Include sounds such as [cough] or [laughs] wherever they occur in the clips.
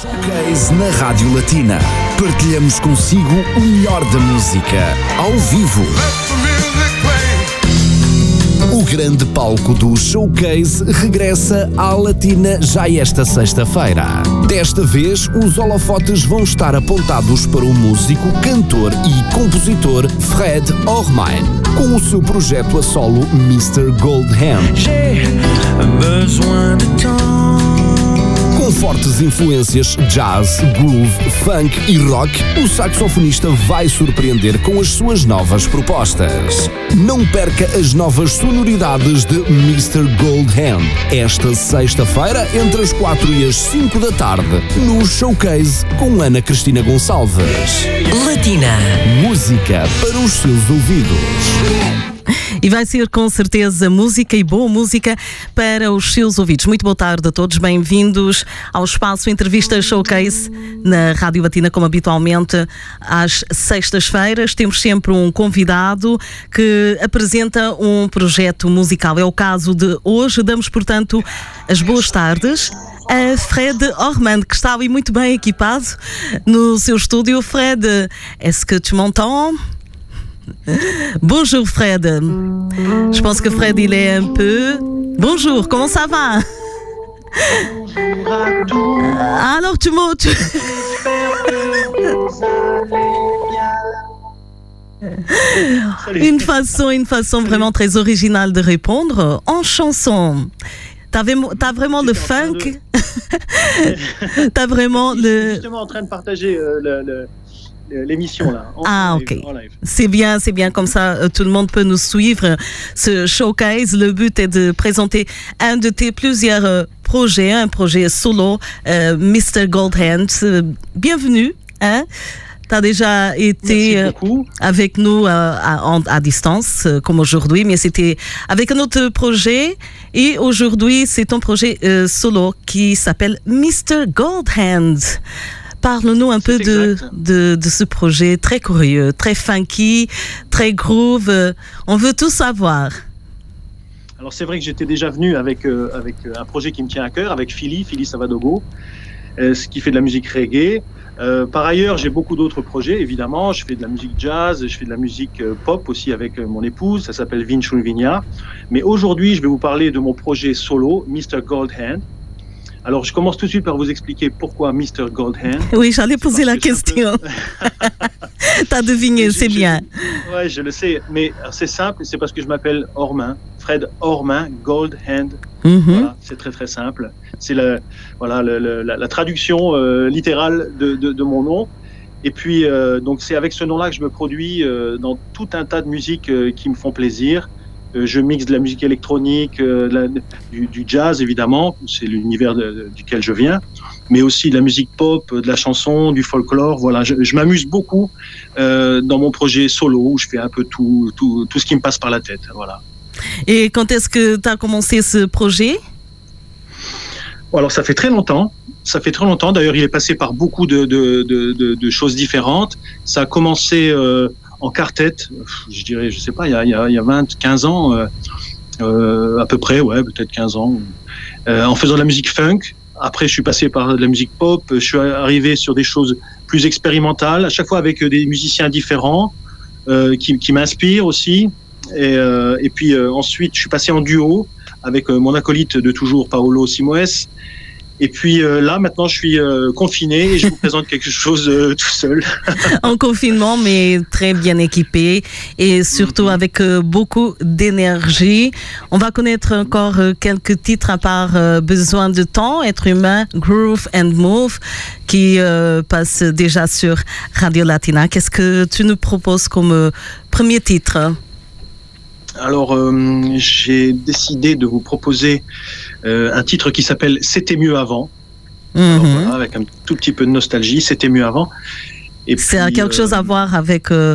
Showcase na Rádio Latina. Partilhamos consigo o melhor da música, ao vivo. O grande palco do Showcase regressa à Latina já esta sexta-feira. Desta vez, os holofotes vão estar apontados para o músico, cantor e compositor Fred Ormain, com o seu projeto a solo Mr. Goldham. Fortes influências jazz, groove, funk e rock, o saxofonista vai surpreender com as suas novas propostas. Não perca as novas sonoridades de Mr. Goldhand esta sexta-feira entre as 4 e as 5 da tarde no Showcase com Ana Cristina Gonçalves. Latina. Música para os seus ouvidos. E vai ser com certeza música e boa música para os seus ouvidos. Muito boa tarde a todos, bem-vindos ao espaço Entrevista Showcase na Rádio Batina, como habitualmente às sextas-feiras. Temos sempre um convidado que apresenta um projeto musical. É o caso de hoje. Damos, portanto, as boas tardes a Fred Ormand, que está ali muito bem equipado no seu estúdio. Fred, est-ce que tu m'entends? Bonjour Fred. Je pense que Fred, il est un peu... Bonjour, comment ça va? Alors tu m'as... Tu... Une façon, une façon vraiment très originale de répondre en chanson. T'as vraiment, le funk? De... [laughs] T'as vraiment le. Justement en train de partager euh, le, le l'émission là. Ah ok. C'est bien, c'est bien comme ça. Euh, tout le monde peut nous suivre. Ce showcase, le but est de présenter un de tes plusieurs euh, projets, un projet solo, euh, Mr Goldhand. Bienvenue. Hein? Tu as déjà été avec nous à, à, distance, comme aujourd'hui, mais c'était avec un autre projet. Et aujourd'hui, c'est ton projet solo qui s'appelle Mr Goldhand. Parle-nous un peu de, de, de, ce projet très curieux, très funky, très groove. On veut tout savoir. Alors c'est vrai que j'étais déjà venu avec, euh, avec un projet qui me tient à cœur, avec Philly, Philly Savadogo, euh, qui fait de la musique reggae. Euh, par ailleurs, j'ai beaucoup d'autres projets, évidemment. Je fais de la musique jazz, je fais de la musique euh, pop aussi avec euh, mon épouse. Ça s'appelle Vinchun Vinya. Mais aujourd'hui, je vais vous parler de mon projet solo, Mr. Goldhand. Alors, je commence tout de suite par vous expliquer pourquoi Mr. Goldhand. [laughs] Oui, j'allais poser la question. [laughs] T'as deviné, c'est bien. Oui, je le sais, mais c'est simple, c'est parce que je m'appelle Ormain, Fred Ormain Goldhand. Mm voilà, c'est très très simple. C'est la, voilà, le, le, la, la, traduction euh, littérale de, de, de, mon nom. Et puis, euh, donc, c'est avec ce nom-là que je me produis euh, dans tout un tas de musiques qui me font plaisir. Euh, je mixe de la musique électronique, euh, la, du, du, jazz évidemment, c'est l'univers duquel je viens, mais aussi de la musique pop, de la chanson, du folklore. Voilà, je, je m'amuse beaucoup euh, dans mon projet solo où je fais un peu tout, tout, tout ce qui me passe par la tête. Voilà. Et quand est-ce que tu as commencé ce projet? Alors ça fait très longtemps. Ça fait très longtemps. D'ailleurs, il est passé par beaucoup de, de, de, de choses différentes. Ça a commencé euh, en quartet, je dirais, je sais pas, il y a, il y a, il y a 20, 15 ans, euh, euh, à peu près, ouais, peut-être 15 ans, euh, en faisant de la musique funk. Après, je suis passé par de la musique pop, je suis arrivé sur des choses plus expérimentales, à chaque fois avec des musiciens différents, euh, qui, qui m'inspirent aussi. Et, et puis ensuite, je suis passé en duo avec mon acolyte de toujours, Paolo Simoes. Et puis euh, là, maintenant, je suis euh, confiné et je vous [laughs] présente quelque chose euh, tout seul. [laughs] en confinement, mais très bien équipé et surtout -hmm. avec beaucoup d'énergie. On va connaître encore quelques titres à part Besoin de temps, Être humain, Groove and Move, qui passe déjà sur Radio Latina. Qu'est-ce que tu nous proposes comme premier titre? Alors, euh, j'ai décidé de vous proposer euh, un titre qui s'appelle C'était mieux avant. Alors, voilà, avec un tout petit peu de nostalgie, C'était mieux avant. C'est quelque euh, chose à voir avec euh,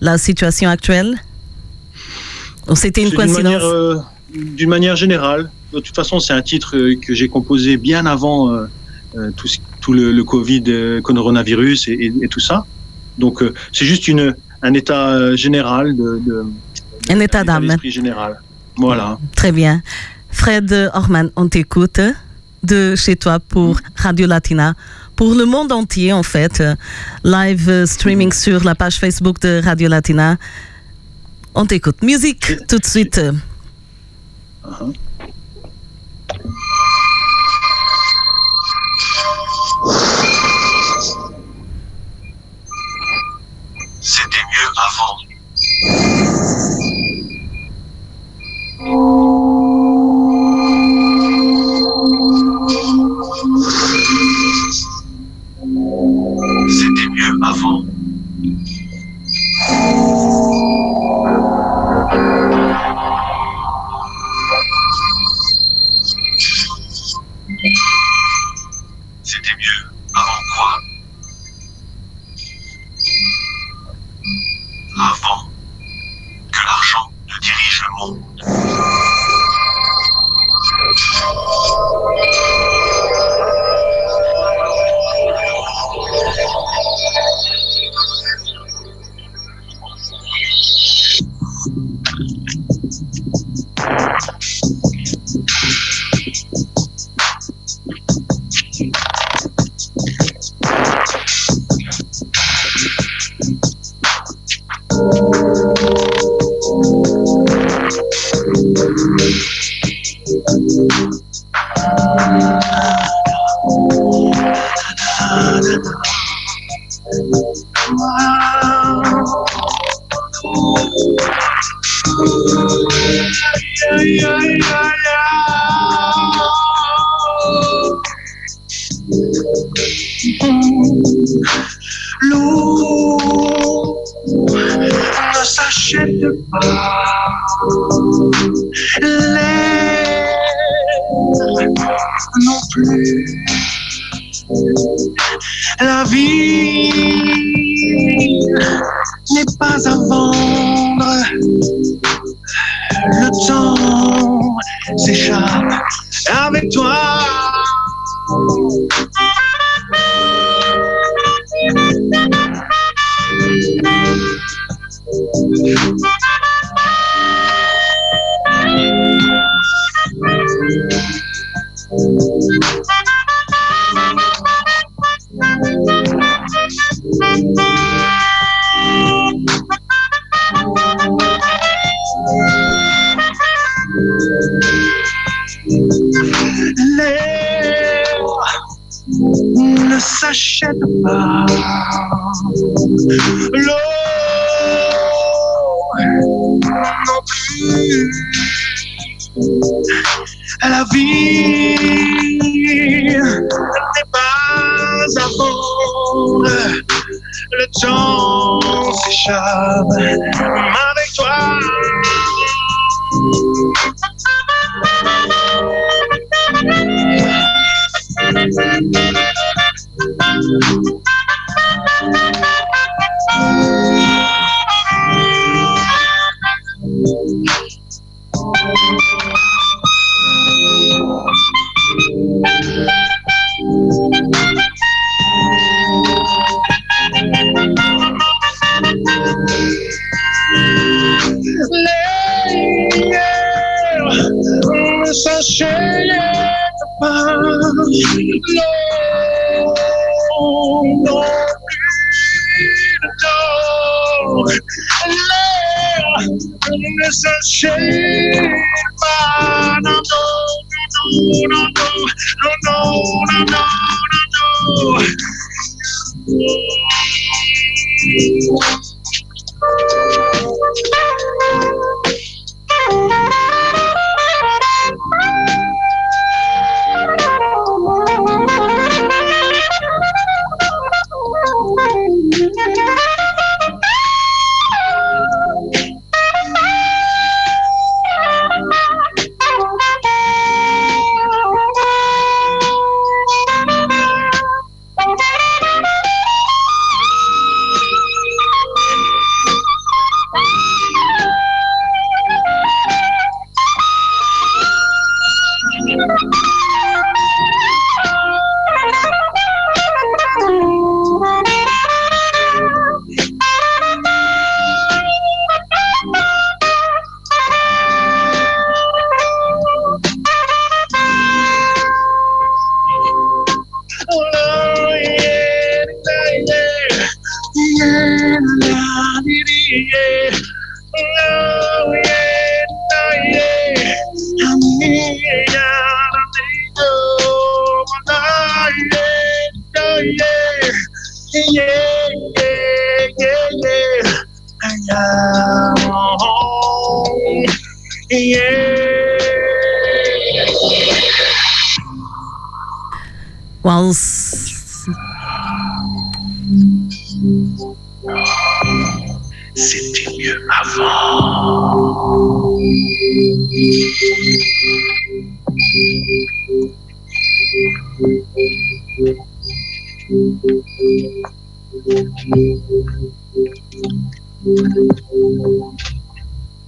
la situation actuelle? C'était une coïncidence D'une manière, manière, générale. De toute façon, c'est un titre que j'ai composé bien avant tout, tout, le, le Covid, coronavirus et, et, et, tout ça. Donc, c'est juste une, un état général de, de un état d'âme. général. Voilà. Très bien. Fred Orman, on t'écoute de chez toi pour Radio Latina pour le monde entier en fait. Live streaming sur la page Facebook de Radio Latina. On t'écoute. Musique tout de suite. Uh-huh. C'était mieux avant. avant. C'était mieux avant quoi? Avant que l'argent ne dirige le monde. La vie n'est pas à vendre. Le temps s'échappe avec toi.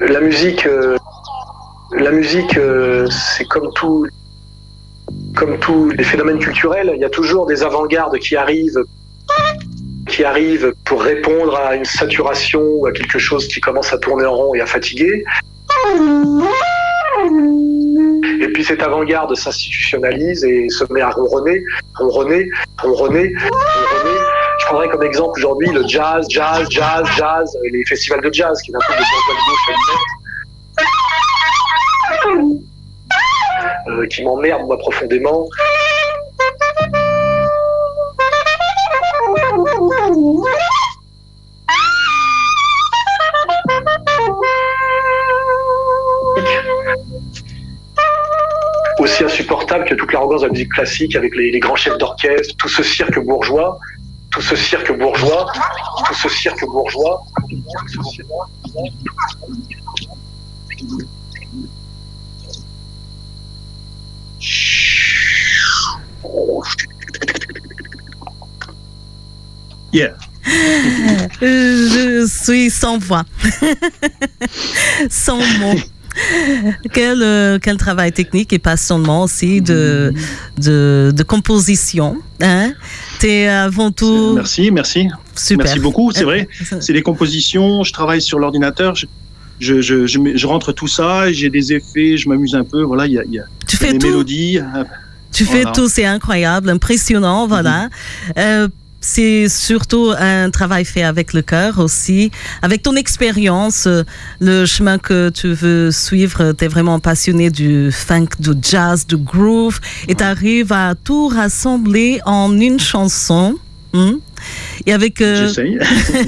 La musique, euh, la musique, euh, c'est comme tout, comme tous les phénomènes culturels, il y a toujours des avant-gardes qui arrivent, qui arrivent pour répondre à une saturation ou à quelque chose qui commence à tourner en rond et à fatiguer. Et puis cette avant-garde s'institutionnalise et se met à ronronner, ronronner, ronronner, ronronner. Je prendrais comme exemple aujourd'hui le jazz, jazz, jazz, jazz, les festivals de jazz qui d'un coup de gauche euh, qui m'emmerdent moi profondément. Aussi insupportable que toute l'arrogance de la musique classique avec les, les grands chefs d'orchestre, tout ce cirque bourgeois, tout ce cirque bourgeois, tout ce cirque bourgeois. Yeah. [laughs] je suis sans voix, [laughs] sans mots. [laughs] Quel, euh, quel travail technique et passionnement aussi de, de, de composition. Hein? T'es avant tout Merci, merci. super. Merci beaucoup, c'est vrai. Euh, C'est des compositions, je travaille sur l'ordinateur, je, je, je, je, rentre tout ça, j'ai des effets, je m'amuse un peu, voilà, il y a, il y a Tu fais des tout. mélodies. euh, Tu fais Voilà. tout, c'est incroyable, impressionnant, voilà. Euh, c'est surtout un travail fait avec le cœur aussi. Avec ton expérience, euh, le chemin que tu veux suivre, tu es vraiment passionné du funk, du jazz, du groove, et tu arrives à tout rassembler en une chanson. hmm. Et avec euh,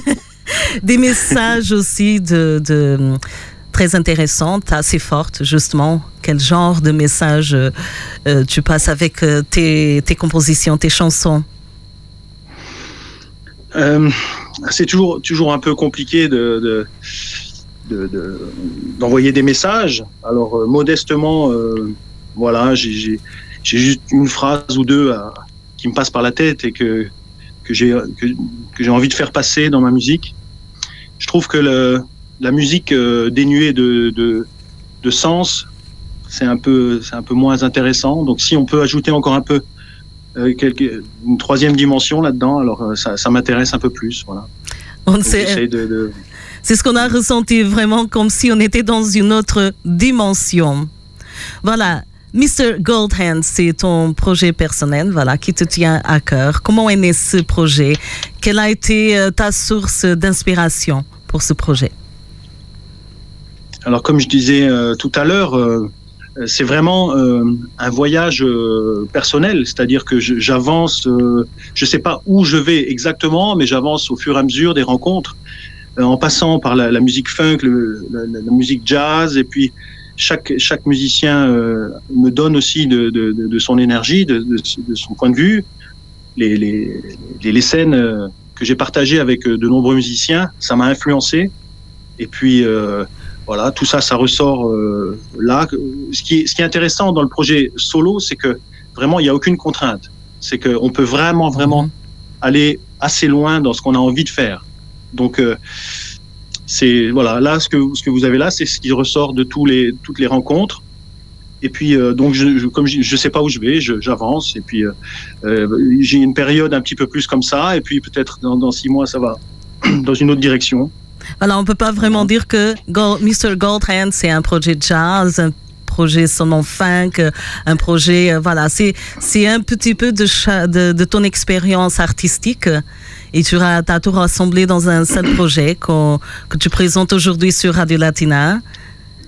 [laughs] des messages aussi de, de très intéressantes, assez fortes, justement. Quel genre de message euh, euh, tu passes avec euh, tes, tes compositions, tes chansons? Euh, c'est toujours, toujours un peu compliqué de, de, de- de- d'envoyer des messages. Alors, euh, modestement, euh, voilà, j'ai, juste une phrase ou deux qui me passe par la tête et que, que, j'ai, que, j'ai envie de faire passer dans ma musique. Je trouve que la musique dénuée de, de, de sens, c'est un, peu, c'est un peu moins intéressant. Donc, si on peut ajouter encore un peu euh, une troisième dimension là-dedans, alors euh, ça, ça m'intéresse un peu plus. Voilà. On sait- de, de- C'est ce qu'on a ressenti vraiment comme si on était dans une autre dimension. Voilà. Mr. Goldhand, c'est ton projet personnel, voilà, qui te tient à cœur. Comment est né ce projet? Quelle a été euh, ta source d'inspiration pour ce projet? Alors, comme je disais euh, tout à l'heure, euh, c'est vraiment euh, un voyage euh, personnel, c'est-à-dire que j'avance, euh, je sais pas où je vais exactement, mais j'avance au fur et à mesure des rencontres, euh, en passant par la, musique funk, la, musique jazz, et puis chaque, chaque musicien euh, me donne aussi de, de, son énergie, de, son point de vue. Les, les, les, les scènes euh, que j'ai partagées avec euh, de nombreux musiciens, ça m'a influencé. Et puis, euh, voilà, tout ça, ça ressort euh, là. Ce qui, est, ce qui est intéressant dans le projet solo, c'est que vraiment, il n'y a aucune contrainte. C'est qu'on peut vraiment, vraiment aller assez loin dans ce qu'on a envie de faire. Donc, euh, c'est voilà, là, ce que, ce que vous avez là, c'est ce qui ressort de tous les, toutes les rencontres. Et puis, euh, donc, je, je- comme je, je sais pas où je vais, j'avance. Et puis, j'ai une période un petit peu plus comme ça. Et puis, peut-être dans, dans six mois, ça va [clears throat] dans une autre direction. Voilà, on peut pas vraiment dire que Gold- Mr. C'est un projet jazz, un projet seulement funk, un projet, euh, voilà, c'est c'est un petit peu de, de, ton expérience artistique et tu as, tout rassemblé dans un seul [coughs] projet que tu présentes aujourd'hui sur Radio Latina.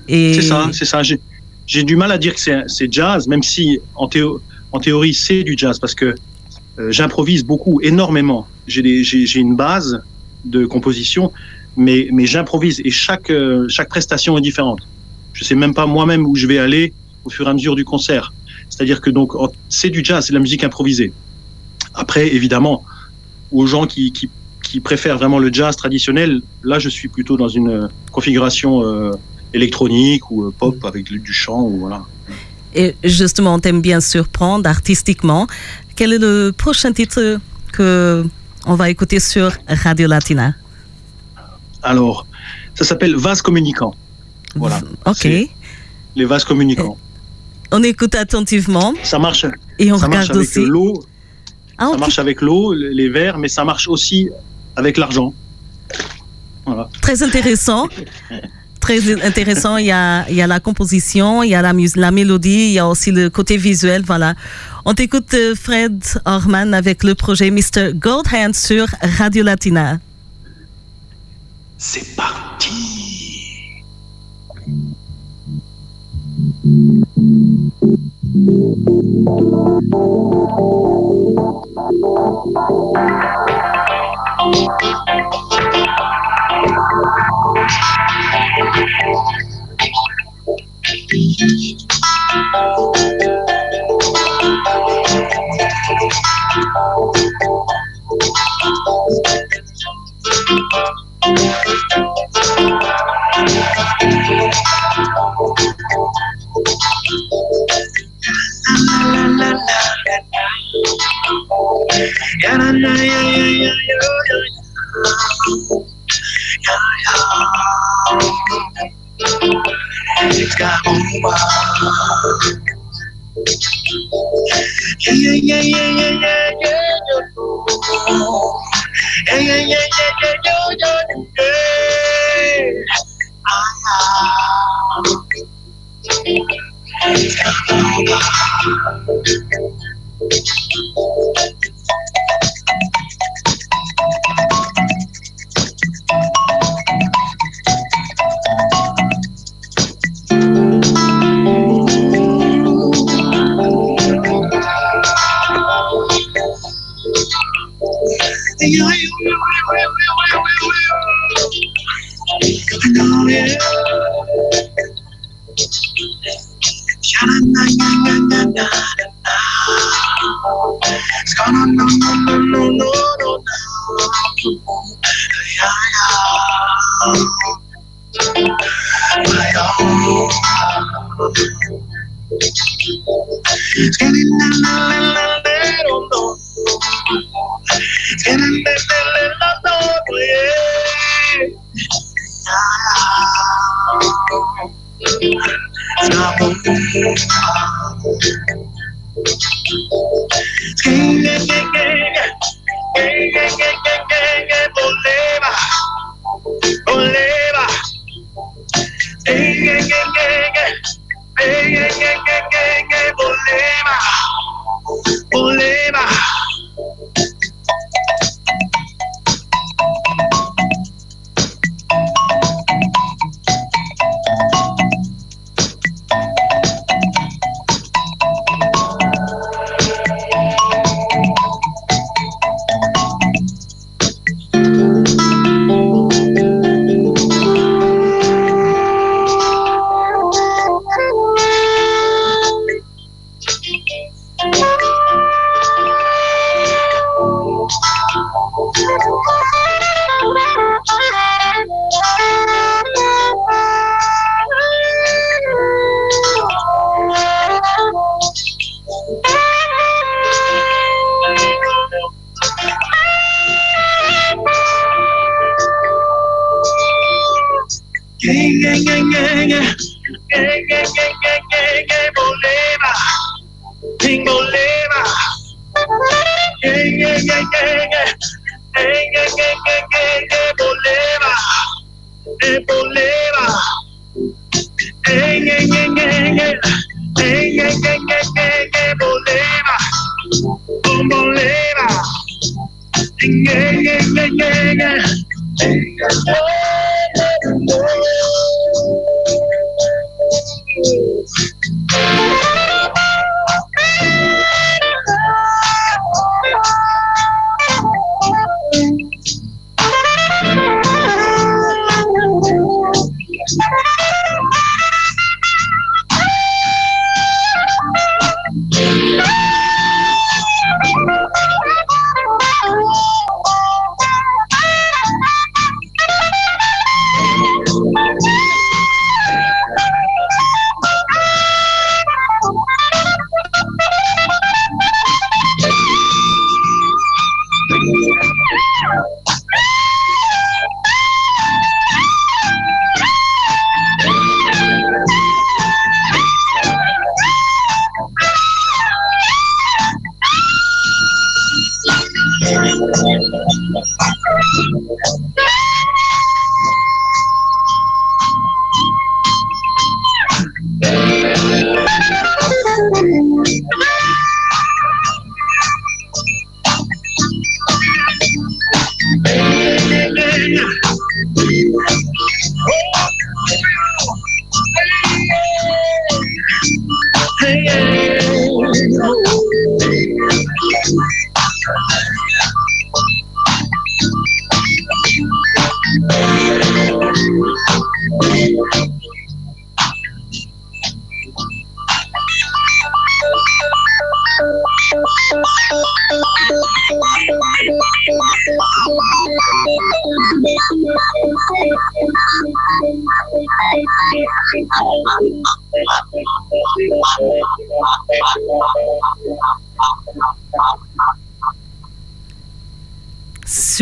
C'est ça, c'est ça. J'ai du mal à dire que c'est jazz, même si en, théo, en théorie c'est du jazz, parce que euh, j'improvise beaucoup, énormément. J'ai une base de composition, mais, j'improvise et chaque, euh, chaque prestation est différente. Je sais même pas moi-même où je vais aller au fur et à mesure du concert. C'est-à-dire que donc c'est du jazz, c'est de la musique improvisée. Après, évidemment, aux gens qui, qui, qui, préfèrent vraiment le jazz traditionnel, là, je suis plutôt dans une configuration euh, électronique ou euh, pop avec du chant ou voilà. Et justement, on t'aime bien surprendre artistiquement. Quel est le prochain titre que on va écouter sur Radio Latina? Alors, ça s'appelle Vase communicant. Voilà. Ok. Les vases communicants. On écoute attentivement. Ça marche. Et on ça regarde marche avec aussi. l'eau. Ah, ça marche avec l'eau, les verres, mais ça marche aussi avec l'argent. Voilà. Très intéressant. Très intéressant. Il y a, il y a la composition, il y a la, la mélodie, il y a aussi le côté visuel. Voilà. On t'écoute euh, Fred Orman avec le projet Mr. Goldhand sur Radio Latina. C'est parti. tolera. En, en, en, en, en, en, bolera, bolera. En, en, en, en, en, en, Thank you.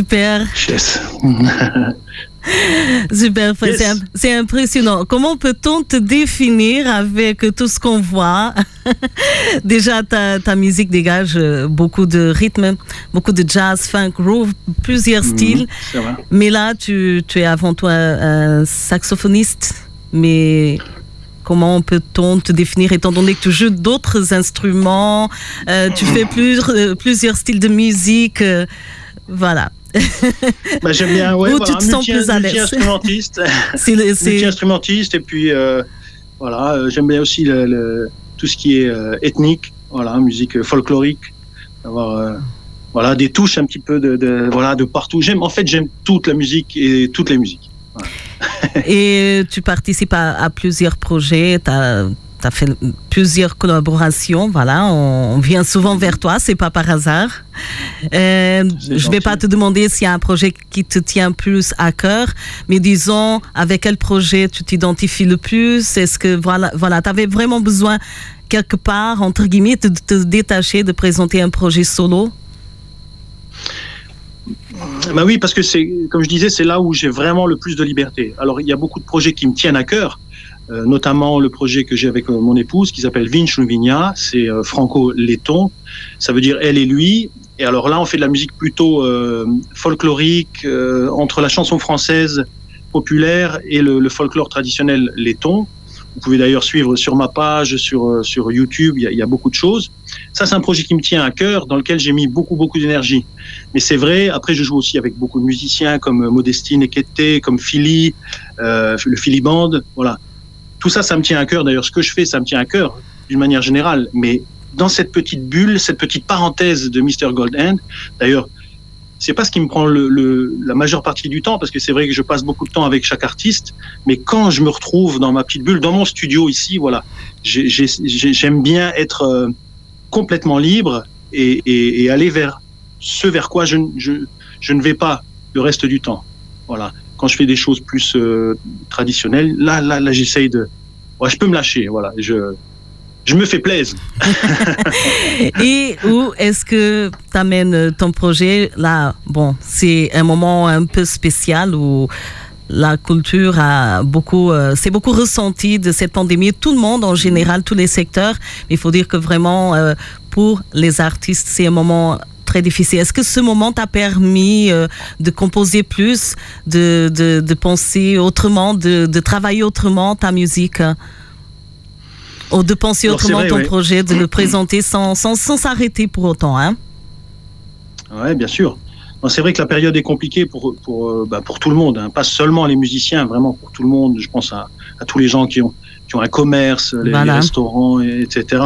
Super. Yes. [laughs] Super, Yes. c'est im- c'est impressionnant. Comment peut-on te définir avec tout ce qu'on voit? [laughs] Déjà, ta, ta musique dégage euh, beaucoup de rythme, beaucoup de jazz, funk, groove, plusieurs styles. C'est vrai. Mais là, tu, tu es avant tout un, un saxophoniste. Mais comment peut-on te définir étant donné que tu joues d'autres instruments, euh, tu fais [clears throat] plus, euh, plusieurs styles de musique euh, Voilà. [laughs] Bah, j'aime bien, ouais, voilà, tu te sens plus à l'aise? [laughs] [laughs] c'est- multi-instrumentiste et puis euh, voilà, euh, j'aime bien aussi le, le- tout ce qui est euh, ethnique, voilà, musique euh, folklorique, avoir euh, voilà des touches un petit peu de, de voilà de partout. J'aime en fait j'aime toute la musique et toutes les musiques. Et tu participes à, à plusieurs projets, tu as, fait plusieurs collaborations, voilà, on, on vient souvent vers toi, c'est pas par hasard. Euh, je vais gentil. pas te demander s'il y a un projet qui te tient plus à cœur, mais disons, avec quel projet tu t'identifies le plus? Est-ce que, voilà, voilà tu avais vraiment besoin, quelque part, entre guillemets, de te détacher, de présenter un projet solo? Bah oui, parce que c'est, comme je disais, c'est là où j'ai vraiment le plus de liberté. Alors, il y a beaucoup de projets qui me tiennent à cœur, euh, notamment le projet que j'ai avec euh, mon épouse qui s'appelle Vinch Vigna, c'est euh, franco-letton, ça veut dire elle et lui. Et alors là, on fait de la musique plutôt folklorique, entre la chanson française populaire et le, le folklore traditionnel letton. Vous pouvez d'ailleurs suivre sur ma page, sur, euh, sur YouTube, il y, a, beaucoup de choses. Ça, c'est un projet qui me tient à cœur, dans lequel j'ai mis beaucoup, beaucoup d'énergie. Mais c'est vrai, après, je joue aussi avec beaucoup de musiciens comme Modestine Ekete, comme Philly, euh, le Philly Band. Voilà. Tout ça, ça me tient à cœur. D'ailleurs, ce que je fais, ça me tient à cœur d'une manière générale. Mais dans cette petite bulle, cette petite parenthèse de Mr. Goldhand, d'ailleurs, c'est pas ce qui me prend le, le, la majeure partie du temps, parce que c'est vrai que je passe beaucoup de temps avec chaque artiste. Mais quand je me retrouve dans ma petite bulle, dans mon studio ici, voilà, j'ai- j'ai- j'ai- j'aime bien être euh, complètement libre et, et, et aller vers ce vers quoi je, je, je ne vais pas le reste du temps. Voilà. Quand je fais des choses plus euh, traditionnelles, là, là, là, j'essaye de. Ouais, je peux me lâcher. Voilà. Je, je me fais plaisir. [laughs] Et où est-ce que tu amènes ton projet Là, bon, c'est un moment un peu spécial où la culture a beaucoup, euh, c'est beaucoup ressenti de cette pandémie. Tout le monde en général, tous les secteurs. Il faut dire que vraiment, euh, pour les artistes, c'est un moment très difficile. Est-ce que ce moment t'a permis euh, de composer plus, de, de, penser autrement, de, travailler autrement ta musique? De penser autrement ton projet, de le présenter sans s'arrêter sans, pour autant hein Oui, bien sûr. C'est vrai que la période est compliquée pour, pour, euh, bah, pour tout le monde, hein. pas seulement les musiciens, vraiment pour tout le monde. Je pense à, à tous les gens qui ont, qui ont un commerce, les, restaurants, etc.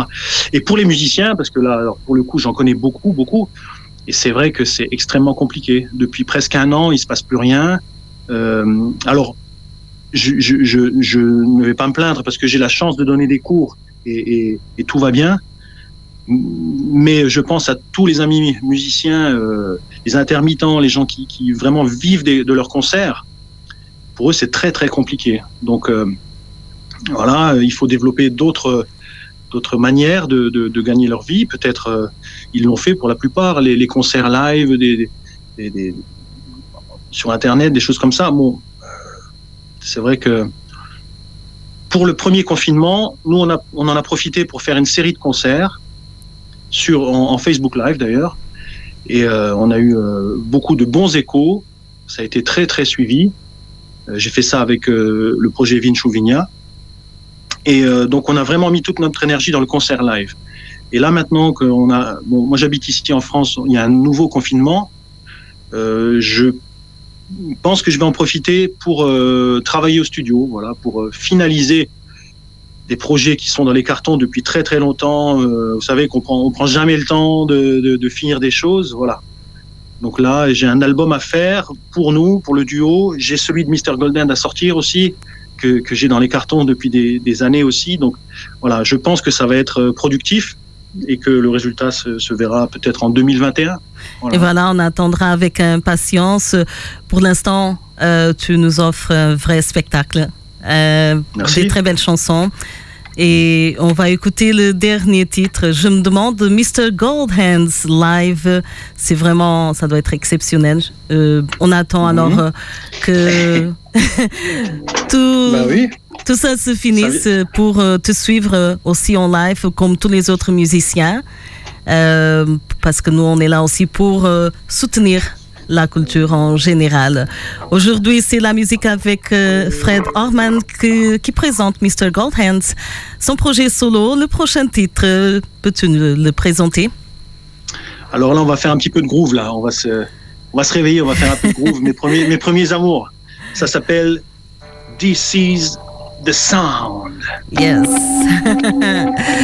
Et pour les musiciens, parce que là, alors pour le coup, j'en connais beaucoup, beaucoup, et c'est vrai que c'est extrêmement compliqué. Depuis presque un an, il se passe plus rien. Euh, alors, je, je, je, ne vais pas me plaindre parce que j'ai la chance de donner des cours et, et, et, tout va bien. Mais je pense à tous les amis musiciens, euh, les intermittents, les gens qui, qui vraiment vivent des, de leurs concerts. Pour eux, c'est très très compliqué. Donc, euh, voilà, il faut développer d'autres d'autres manières de, de, de, gagner leur vie. Peut-être euh, ils l'ont fait pour la plupart, les, les concerts live, des, des, des, sur Internet, des choses comme ça. Bon, c'est vrai que pour le premier confinement, nous on, a, on en a profité pour faire une série de concerts sur en, Facebook Live d'ailleurs, et euh, on a eu euh, beaucoup de bons échos. Ça a été très très suivi. Euh, j'ai fait ça avec le projet Vinchou Vigna. Et donc, on a vraiment mis toute notre énergie dans le concert live. Et là, maintenant qu'on a, moi j'habite ici en France, il y a un nouveau confinement. Je pense que je vais en profiter pour euh, travailler au studio, voilà, pour euh, finaliser des projets qui sont dans les cartons depuis très très longtemps. Euh, vous savez qu'on prend, on prend jamais le temps de, de, finir des choses, voilà. Donc là, j'ai un album à faire pour nous, pour le duo. J'ai celui de Mr Golden à sortir aussi que, que j'ai dans les cartons depuis des, des, années aussi. Donc voilà, je pense que ça va être productif et que le résultat se, se verra peut-être en 2021. Voilà. Et voilà, on attendra avec impatience. Pour l'instant, euh, tu nous offres un vrai spectacle. Euh, des très belles chansons. Et on va écouter le dernier titre. Je me demande, Mr. Goldhands live, c'est vraiment, ça doit être exceptionnel. Euh, on attend alors mmh. que [laughs] tout, bah oui. Tout ça se ça... pour euh, te suivre aussi en live comme tous les autres musiciens. Euh, parce que nous, on est là aussi pour euh, soutenir la culture en général. Aujourd'hui, c'est la musique avec euh, Fred Orman qui, qui, présente Mr. Goldhands, son projet solo. Le prochain titre, peux-tu le, le, présenter? Alors là, on va faire un petit peu de groove là. On va se, on va se réveiller, on va faire un peu de groove. [laughs] mes premiers, mes premiers amours. Ça s'appelle This is the Sound. Yes. [laughs]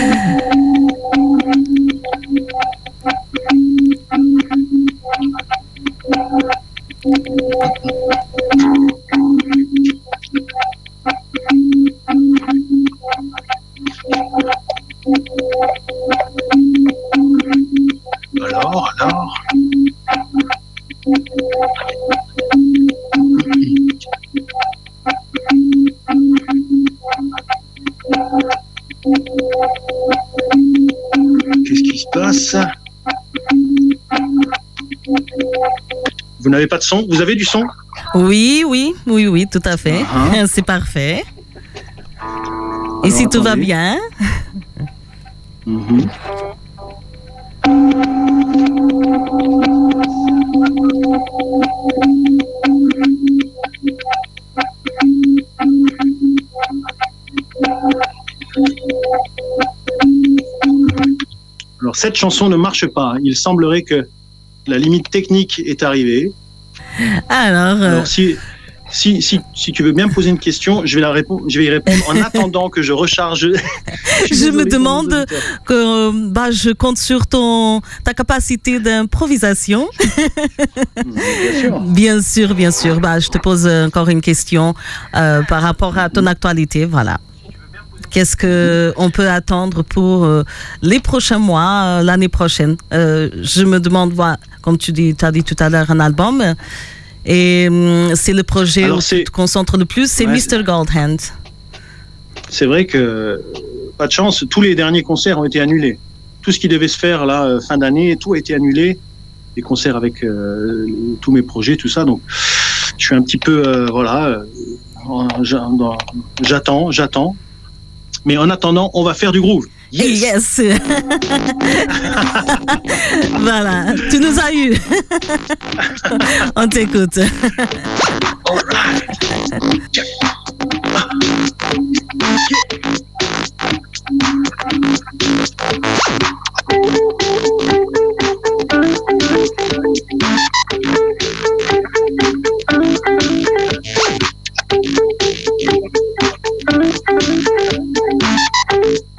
Alors, alors. Vous n'avez pas de son? Vous avez du son? Oui, oui, oui, oui, tout à fait. Uh -huh. [laughs] C'est parfait. Alors, Et si attendez. tout va bien mm -hmm. Alors cette chanson ne marche pas. Il semblerait que la limite technique est arrivée. [laughs] Alors, Alors si, si, si, si, tu veux bien me poser une question, je vais, la répondre, je vais y répondre en [laughs] attendant que je recharge. [laughs] je, je me demande que bah, je compte sur ton, ta capacité d'improvisation. bien sûr. Bien sûr, bien sûr. Bah, je te pose encore une question euh, par rapport à ton actualité. Voilà. Qu'est-ce que on peut attendre pour euh, les prochains mois, euh, l'année prochaine? Euh, Je me demande, voilà, comme tu dis, tu as dit tout à l'heure, un album. Et hum, c'est le projet Alors, où tu te concentres le plus, c'est ouais, Mr. Goldhand. C'est vrai que, pas de chance, tous les derniers concerts ont été annulés. Tout ce qui devait se faire là, fin d'année, tout a été annulé. Les concerts avec euh, tous mes projets, tout ça. Donc, je suis un petit peu, euh, voilà, j'attends, j'attends Mais en attendant, on va faire du groove. Yes. yes. [laughs] voilà, tu nous as eu. [laughs] on t'écoute. All right. Yeah.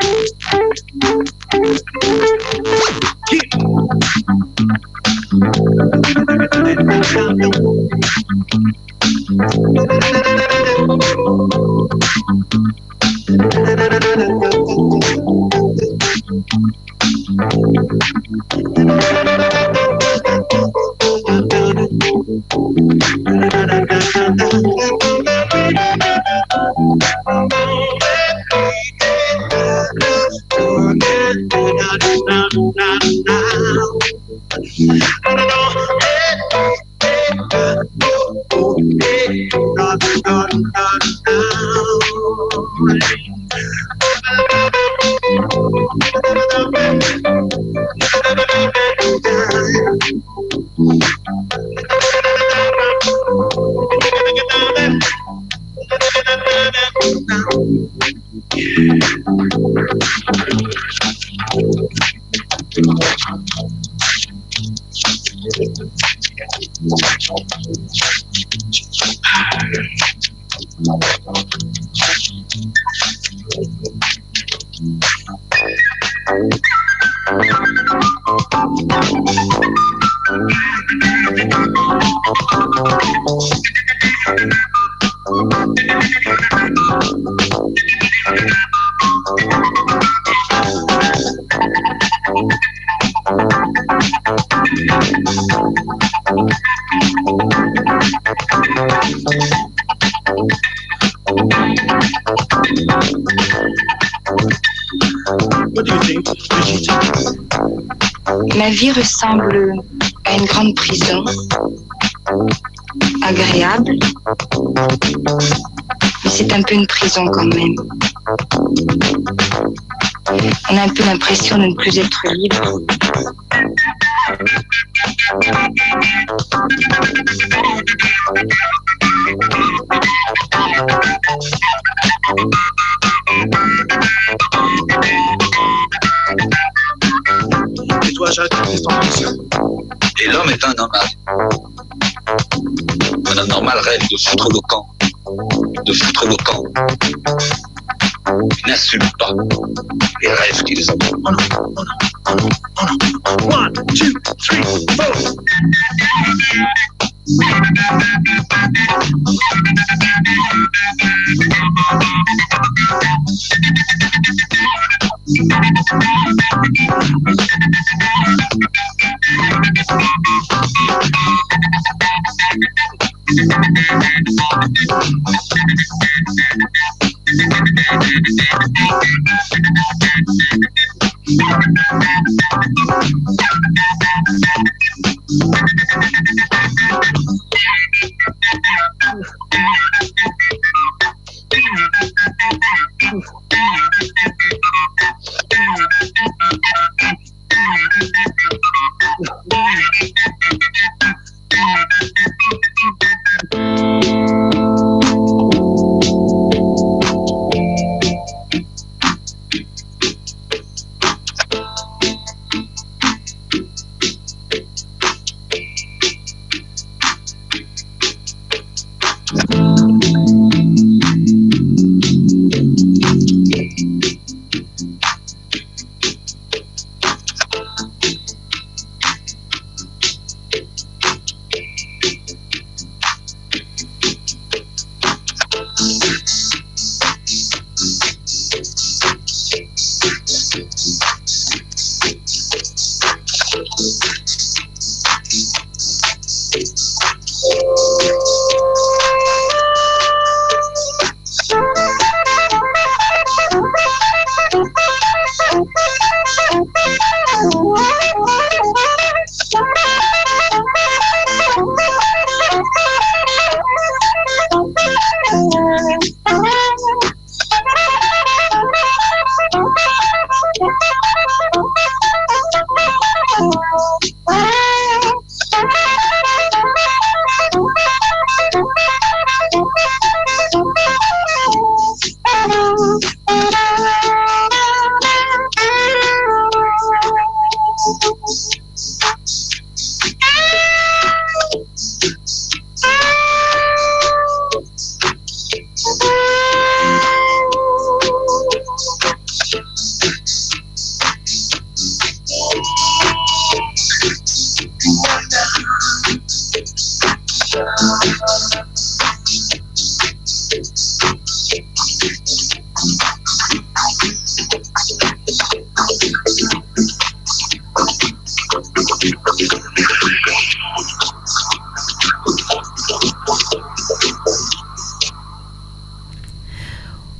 La vie ressemble une grande prison, agréable, mais c'est un peu une prison quand même. On a un peu l'impression de ne plus être libre. De foutre le camp. De foutre le camp. Il n'assume pas les rêves qu'il a. Non, non, non, oh non. One, two, three, four.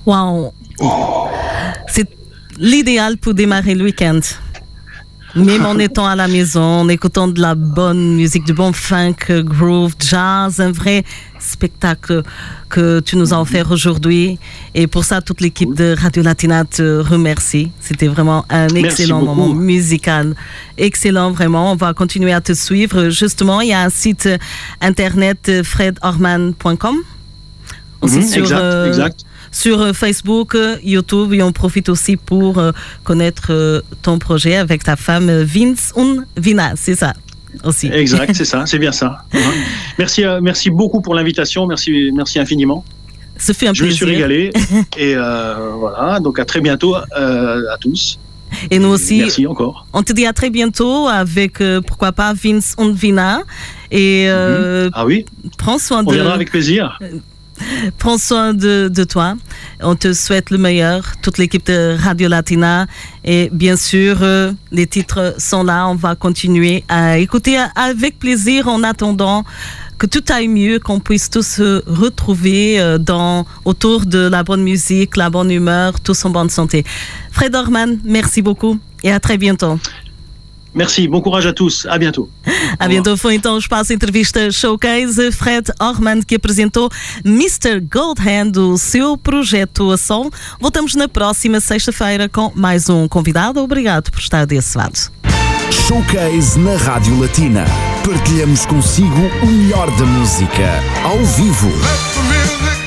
Wow. C'est l'idéal pour démarrer le week-end. Même en étant à la maison, en écoutant de la bonne musique, du bon funk, groove, jazz, un vrai spectacle que tu nous as offert aujourd'hui. Et pour ça, toute l'équipe de Radio Latina te remercie. C'était vraiment un excellent moment musical. Excellent, vraiment. On va continuer à te suivre. Justement, il y a un site internet fredorman.com. Aussi Mhm, sur, exact, euh, exact. Sur euh, Facebook, euh, YouTube et on profite aussi pour euh, connaître ton projet avec ta femme Vince Un Vina, c'est ça aussi. Exact, c'est [laughs] ça, c'est bien ça. Mhm. Merci, merci beaucoup pour l'invitation, merci, merci infiniment. Un Je me suis régalé [laughs] et euh, voilà. Donc à très bientôt euh, à tous. Et nous aussi, Merci encore. on te dit à très bientôt avec euh, pourquoi pas Vince Un Vina et euh, Ah oui, prends soin on de viendra avec plaisir. [laughs] prends soin de, de toi. On te souhaite le meilleur, toute l'équipe de Radio Latina. Et bien sûr, euh, les titres sont là. On va continuer à écouter avec plaisir en attendant que tout aille mieux, qu'on puisse tous se retrouver euh, dans, autour de la bonne musique, la bonne humeur, tous en bonne santé. Fred Orman, merci beaucoup et à très bientôt. Merci, bon courage à tous. À bientôt. A bientôt foi então o espaço entrevista showcase Fred Orman que apresentou Mr. Goldhand, o seu projeto a som. Voltamos na próxima sexta-feira com mais um convidado. Obrigado por estar desse lado. Showcase na Rádio Latina. Partilhamos consigo o melhor da música, ao vivo. Let the music